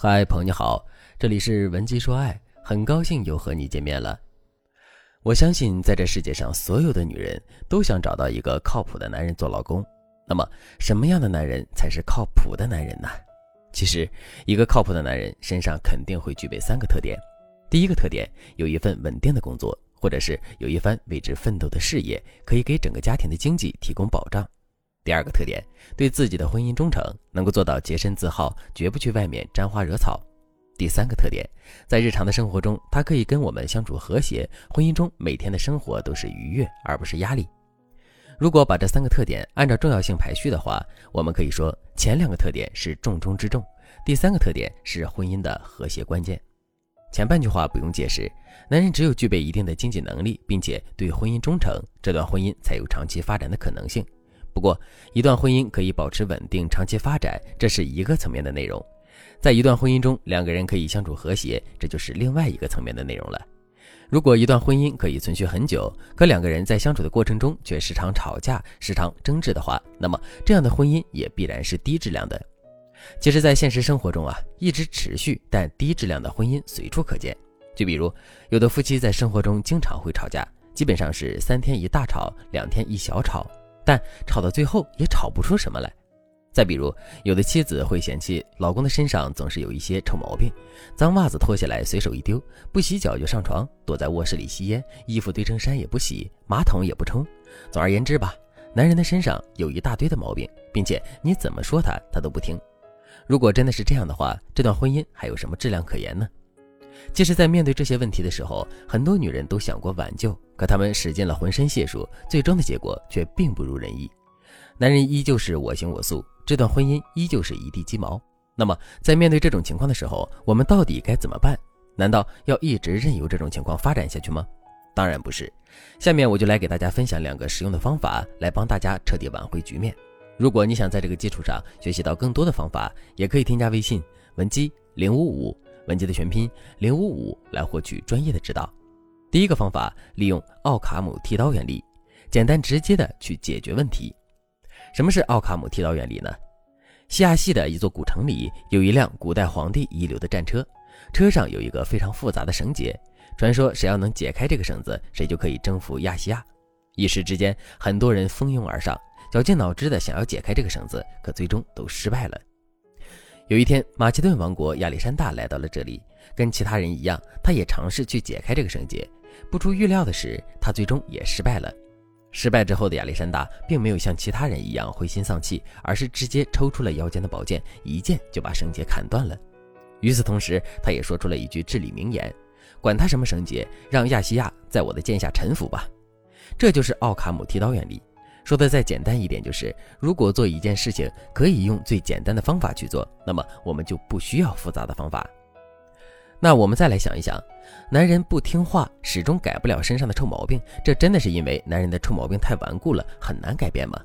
嗨，朋友你好，这里是文姬说爱，很高兴又和你见面了。我相信，在这世界上，所有的女人都想找到一个靠谱的男人做老公。那么，什么样的男人才是靠谱的男人呢？其实，一个靠谱的男人身上肯定会具备三个特点：第一个特点，有一份稳定的工作，或者是有一番为之奋斗的事业，可以给整个家庭的经济提供保障。第二个特点，对自己的婚姻忠诚，能够做到洁身自好，绝不去外面沾花惹草。第三个特点，在日常的生活中，他可以跟我们相处和谐，婚姻中每天的生活都是愉悦，而不是压力。如果把这三个特点按照重要性排序的话，我们可以说前两个特点是重中之重，第三个特点是婚姻的和谐关键。前半句话不用解释，男人只有具备一定的经济能力，并且对婚姻忠诚，这段婚姻才有长期发展的可能性。不过，一段婚姻可以保持稳定、长期发展，这是一个层面的内容；在一段婚姻中，两个人可以相处和谐，这就是另外一个层面的内容了。如果一段婚姻可以存续很久，可两个人在相处的过程中却时常吵架、时常争执的话，那么这样的婚姻也必然是低质量的。其实，在现实生活中啊，一直持续但低质量的婚姻随处可见。就比如，有的夫妻在生活中经常会吵架，基本上是三天一大吵，两天一小吵。但吵到最后也吵不出什么来。再比如，有的妻子会嫌弃老公的身上总是有一些臭毛病，脏袜子脱下来随手一丢，不洗脚就上床，躲在卧室里吸烟，衣服堆成山也不洗，马桶也不冲。总而言之吧，男人的身上有一大堆的毛病，并且你怎么说他，他都不听。如果真的是这样的话，这段婚姻还有什么质量可言呢？其实，在面对这些问题的时候，很多女人都想过挽救，可她们使尽了浑身解数，最终的结果却并不如人意。男人依旧是我行我素，这段婚姻依旧是一地鸡毛。那么，在面对这种情况的时候，我们到底该怎么办？难道要一直任由这种情况发展下去吗？当然不是。下面我就来给大家分享两个实用的方法，来帮大家彻底挽回局面。如果你想在这个基础上学习到更多的方法，也可以添加微信文姬零五五。文集的全拼零五五来获取专业的指导。第一个方法，利用奥卡姆剃刀原理，简单直接的去解决问题。什么是奥卡姆剃刀原理呢？西亚细的一座古城里有一辆古代皇帝遗留的战车，车上有一个非常复杂的绳结，传说谁要能解开这个绳子，谁就可以征服亚细亚。一时之间，很多人蜂拥而上，绞尽脑汁的想要解开这个绳子，可最终都失败了。有一天，马其顿王国亚历山大来到了这里，跟其他人一样，他也尝试去解开这个绳结。不出预料的是，他最终也失败了。失败之后的亚历山大并没有像其他人一样灰心丧气，而是直接抽出了腰间的宝剑，一剑就把绳结砍断了。与此同时，他也说出了一句至理名言：“管他什么绳结，让亚细亚在我的剑下臣服吧。”这就是奥卡姆剃刀原理。说的再简单一点，就是如果做一件事情可以用最简单的方法去做，那么我们就不需要复杂的方法。那我们再来想一想，男人不听话，始终改不了身上的臭毛病，这真的是因为男人的臭毛病太顽固了，很难改变吗？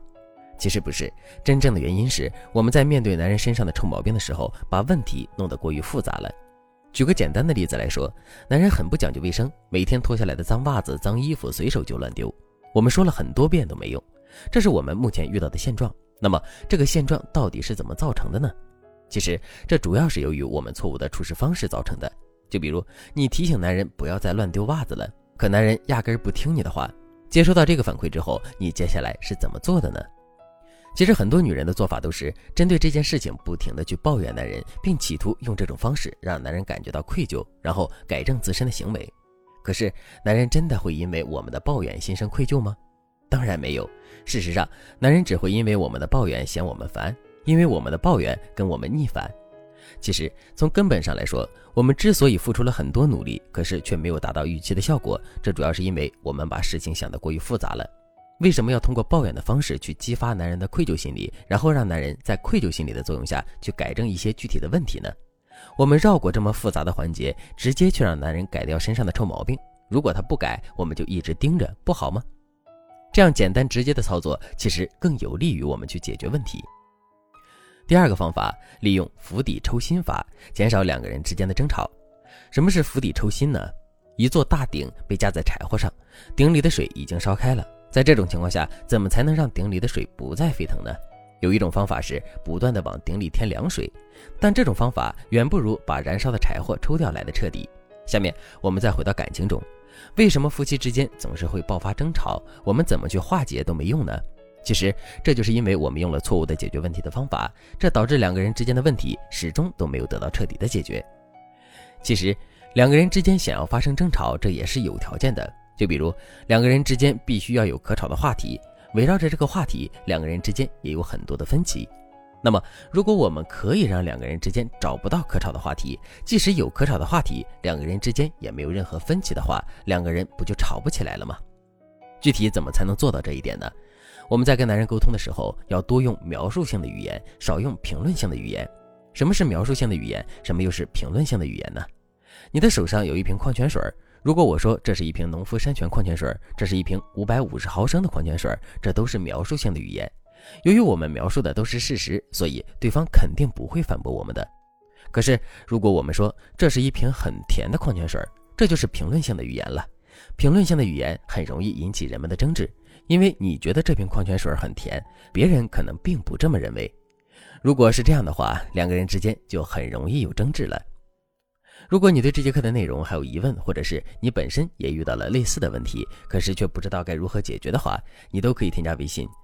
其实不是，真正的原因是我们在面对男人身上的臭毛病的时候，把问题弄得过于复杂了。举个简单的例子来说，男人很不讲究卫生，每天脱下来的脏袜子、脏衣服随手就乱丢，我们说了很多遍都没用。这是我们目前遇到的现状。那么，这个现状到底是怎么造成的呢？其实，这主要是由于我们错误的处事方式造成的。就比如，你提醒男人不要再乱丢袜子了，可男人压根儿不听你的话。接收到这个反馈之后，你接下来是怎么做的呢？其实，很多女人的做法都是针对这件事情不停的去抱怨男人，并企图用这种方式让男人感觉到愧疚，然后改正自身的行为。可是，男人真的会因为我们的抱怨心生愧疚吗？当然没有。事实上，男人只会因为我们的抱怨嫌我们烦，因为我们的抱怨跟我们逆反。其实从根本上来说，我们之所以付出了很多努力，可是却没有达到预期的效果，这主要是因为我们把事情想得过于复杂了。为什么要通过抱怨的方式去激发男人的愧疚心理，然后让男人在愧疚心理的作用下去改正一些具体的问题呢？我们绕过这么复杂的环节，直接去让男人改掉身上的臭毛病。如果他不改，我们就一直盯着，不好吗？这样简单直接的操作，其实更有利于我们去解决问题。第二个方法，利用釜底抽薪法，减少两个人之间的争吵。什么是釜底抽薪呢？一座大鼎被架在柴火上，鼎里的水已经烧开了。在这种情况下，怎么才能让鼎里的水不再沸腾呢？有一种方法是不断的往鼎里添凉水，但这种方法远不如把燃烧的柴火抽掉来的彻底。下面我们再回到感情中，为什么夫妻之间总是会爆发争吵？我们怎么去化解都没用呢？其实这就是因为我们用了错误的解决问题的方法，这导致两个人之间的问题始终都没有得到彻底的解决。其实两个人之间想要发生争吵，这也是有条件的。就比如两个人之间必须要有可吵的话题，围绕着这个话题，两个人之间也有很多的分歧。那么，如果我们可以让两个人之间找不到可吵的话题，即使有可吵的话题，两个人之间也没有任何分歧的话，两个人不就吵不起来了吗？具体怎么才能做到这一点呢？我们在跟男人沟通的时候，要多用描述性的语言，少用评论性的语言。什么是描述性的语言？什么又是评论性的语言呢？你的手上有一瓶矿泉水。如果我说这是一瓶农夫山泉矿泉水，这是一瓶五百五十毫升的矿泉水，这都是描述性的语言。由于我们描述的都是事实，所以对方肯定不会反驳我们的。可是，如果我们说这是一瓶很甜的矿泉水，这就是评论性的语言了。评论性的语言很容易引起人们的争执，因为你觉得这瓶矿泉水很甜，别人可能并不这么认为。如果是这样的话，两个人之间就很容易有争执了。如果你对这节课的内容还有疑问，或者是你本身也遇到了类似的问题，可是却不知道该如何解决的话，你都可以添加微信